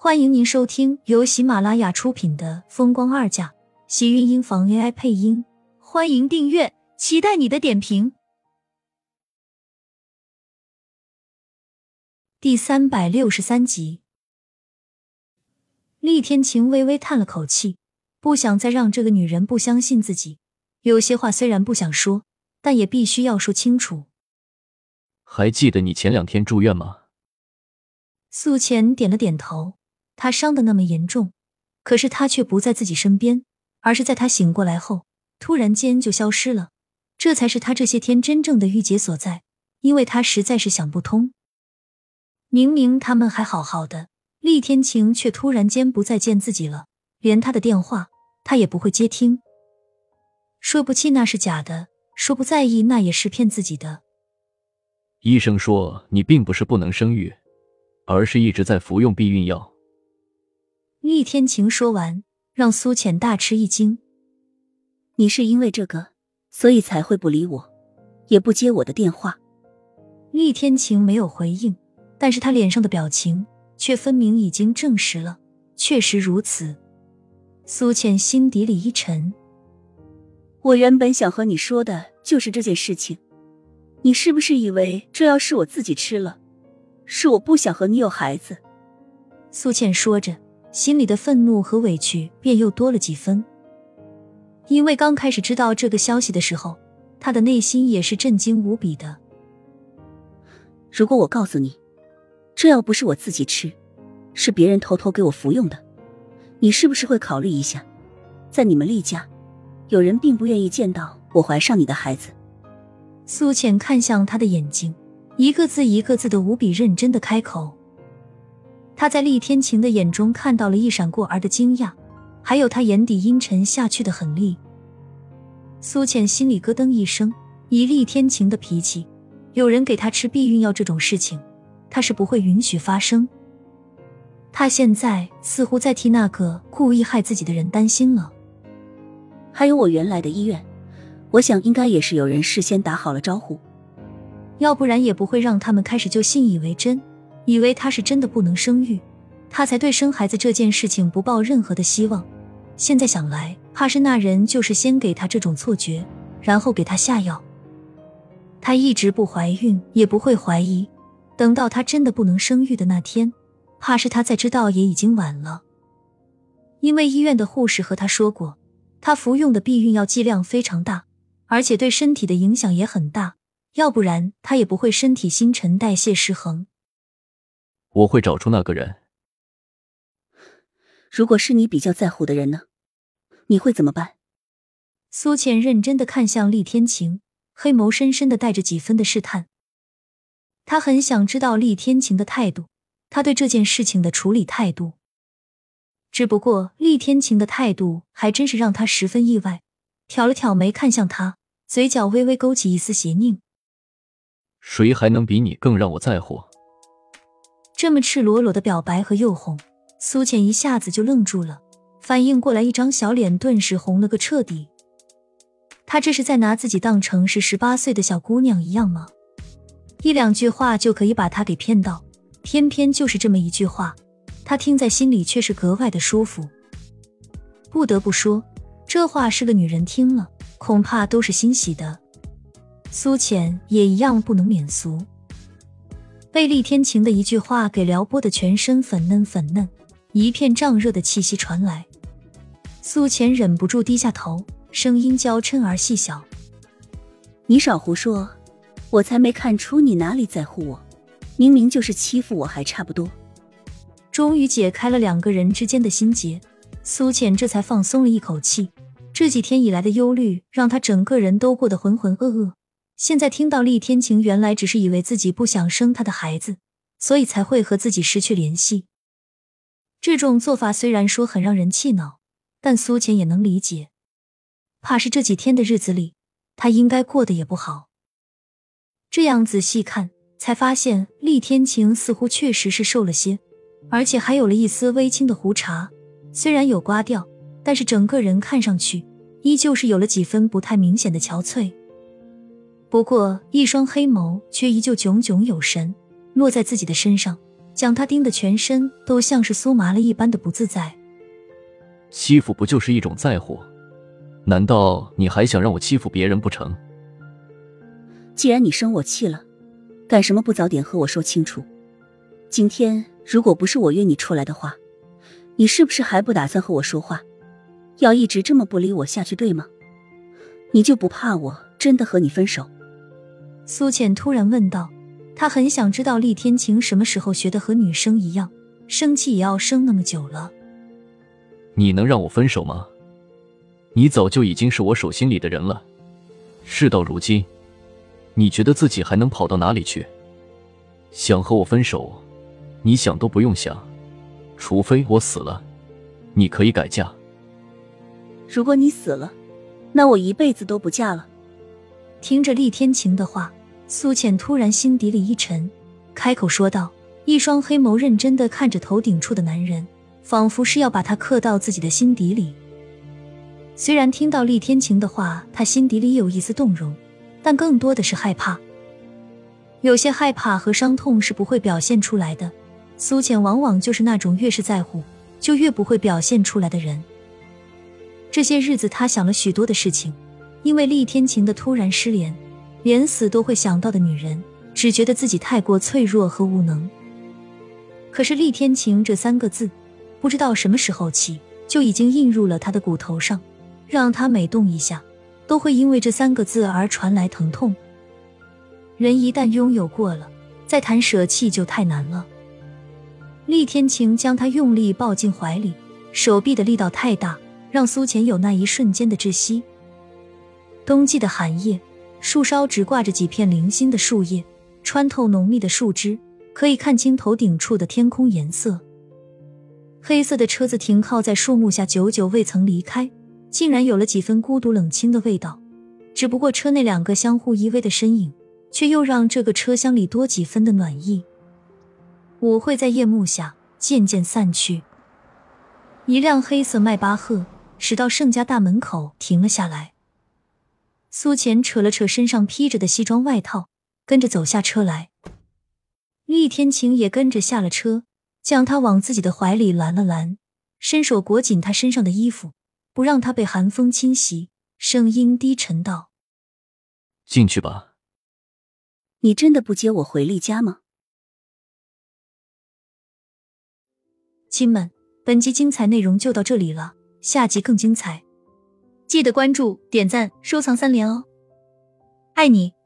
欢迎您收听由喜马拉雅出品的《风光二嫁》，喜运音房 AI 配音。欢迎订阅，期待你的点评。第三百六十三集，厉天晴微微叹了口气，不想再让这个女人不相信自己。有些话虽然不想说，但也必须要说清楚。还记得你前两天住院吗？苏浅点了点头。他伤的那么严重，可是他却不在自己身边，而是在他醒过来后，突然间就消失了。这才是他这些天真正的郁结所在，因为他实在是想不通。明明他们还好好的，厉天晴却突然间不再见自己了，连他的电话他也不会接听。说不气那是假的，说不在意那也是骗自己的。医生说你并不是不能生育，而是一直在服用避孕药。厉天晴说完，让苏浅大吃一惊。你是因为这个，所以才会不理我，也不接我的电话。厉天晴没有回应，但是他脸上的表情却分明已经证实了，确实如此。苏浅心底里一沉。我原本想和你说的就是这件事情，你是不是以为这药是我自己吃了？是我不想和你有孩子。苏倩说着。心里的愤怒和委屈便又多了几分，因为刚开始知道这个消息的时候，他的内心也是震惊无比的。如果我告诉你，这药不是我自己吃，是别人偷偷给我服用的，你是不是会考虑一下？在你们厉家，有人并不愿意见到我怀上你的孩子。苏浅看向他的眼睛，一个字一个字的无比认真的开口。他在厉天晴的眼中看到了一闪过而的惊讶，还有他眼底阴沉下去的狠厉。苏浅心里咯噔一声，以厉天晴的脾气，有人给他吃避孕药这种事情，他是不会允许发生。他现在似乎在替那个故意害自己的人担心了。还有我原来的医院，我想应该也是有人事先打好了招呼，要不然也不会让他们开始就信以为真。以为他是真的不能生育，他才对生孩子这件事情不抱任何的希望。现在想来，怕是那人就是先给他这种错觉，然后给他下药。他一直不怀孕，也不会怀疑。等到他真的不能生育的那天，怕是他再知道也已经晚了。因为医院的护士和他说过，他服用的避孕药剂量非常大，而且对身体的影响也很大，要不然他也不会身体新陈代谢失衡。我会找出那个人。如果是你比较在乎的人呢？你会怎么办？苏浅认真的看向厉天晴，黑眸深深的带着几分的试探。他很想知道厉天晴的态度，他对这件事情的处理态度。只不过厉天晴的态度还真是让他十分意外，挑了挑眉看向他，嘴角微微勾起一丝邪佞。谁还能比你更让我在乎？这么赤裸裸的表白和诱哄，苏浅一下子就愣住了，反应过来，一张小脸顿时红了个彻底。他这是在拿自己当成是十八岁的小姑娘一样吗？一两句话就可以把他给骗到，偏偏就是这么一句话，他听在心里却是格外的舒服。不得不说，这话是个女人听了，恐怕都是欣喜的。苏浅也一样不能免俗。被厉天晴的一句话给撩拨的全身粉嫩粉嫩，一片胀热的气息传来，苏浅忍不住低下头，声音娇嗔而细小：“你少胡说，我才没看出你哪里在乎我，明明就是欺负我还差不多。”终于解开了两个人之间的心结，苏浅这才放松了一口气。这几天以来的忧虑，让他整个人都过得浑浑噩噩。现在听到厉天晴原来只是以为自己不想生他的孩子，所以才会和自己失去联系。这种做法虽然说很让人气恼，但苏浅也能理解。怕是这几天的日子里，他应该过得也不好。这样仔细看，才发现厉天晴似乎确实是瘦了些，而且还有了一丝微青的胡茬，虽然有刮掉，但是整个人看上去依旧是有了几分不太明显的憔悴。不过，一双黑眸却依旧炯炯有神，落在自己的身上，将他盯得全身都像是酥麻了一般的不自在。欺负不就是一种在乎？难道你还想让我欺负别人不成？既然你生我气了，干什么不早点和我说清楚？今天如果不是我约你出来的话，你是不是还不打算和我说话？要一直这么不理我下去，对吗？你就不怕我真的和你分手？苏浅突然问道。她很想知道厉天晴什么时候学的和女生一样，生气也要生那么久了。你能让我分手吗？你早就已经是我手心里的人了。事到如今，你觉得自己还能跑到哪里去？想和我分手，你想都不用想，除非我死了，你可以改嫁。如果你死了，那我一辈子都不嫁了。听着厉天晴的话，苏浅突然心底里一沉，开口说道，一双黑眸认真的看着头顶处的男人。仿佛是要把他刻到自己的心底里。虽然听到厉天晴的话，他心底里有一丝动容，但更多的是害怕。有些害怕和伤痛是不会表现出来的。苏浅往往就是那种越是在乎，就越不会表现出来的人。这些日子，他想了许多的事情，因为厉天晴的突然失联，连死都会想到的女人，只觉得自己太过脆弱和无能。可是厉天晴这三个字。不知道什么时候起，就已经印入了他的骨头上，让他每动一下，都会因为这三个字而传来疼痛。人一旦拥有过了，再谈舍弃就太难了。厉天晴将他用力抱进怀里，手臂的力道太大，让苏浅有那一瞬间的窒息。冬季的寒夜，树梢只挂着几片零星的树叶，穿透浓密的树枝，可以看清头顶处的天空颜色。黑色的车子停靠在树木下，久久未曾离开，竟然有了几分孤独冷清的味道。只不过车内两个相互依偎的身影，却又让这个车厢里多几分的暖意。舞会在夜幕下渐渐散去，一辆黑色迈巴赫驶到盛家大门口停了下来。苏浅扯了扯身上披着的西装外套，跟着走下车来。厉天晴也跟着下了车。将他往自己的怀里揽了揽，伸手裹紧他身上的衣服，不让他被寒风侵袭，声音低沉道：“进去吧。”你真的不接我回丽家吗？亲们，本集精彩内容就到这里了，下集更精彩，记得关注、点赞、收藏三连哦，爱你。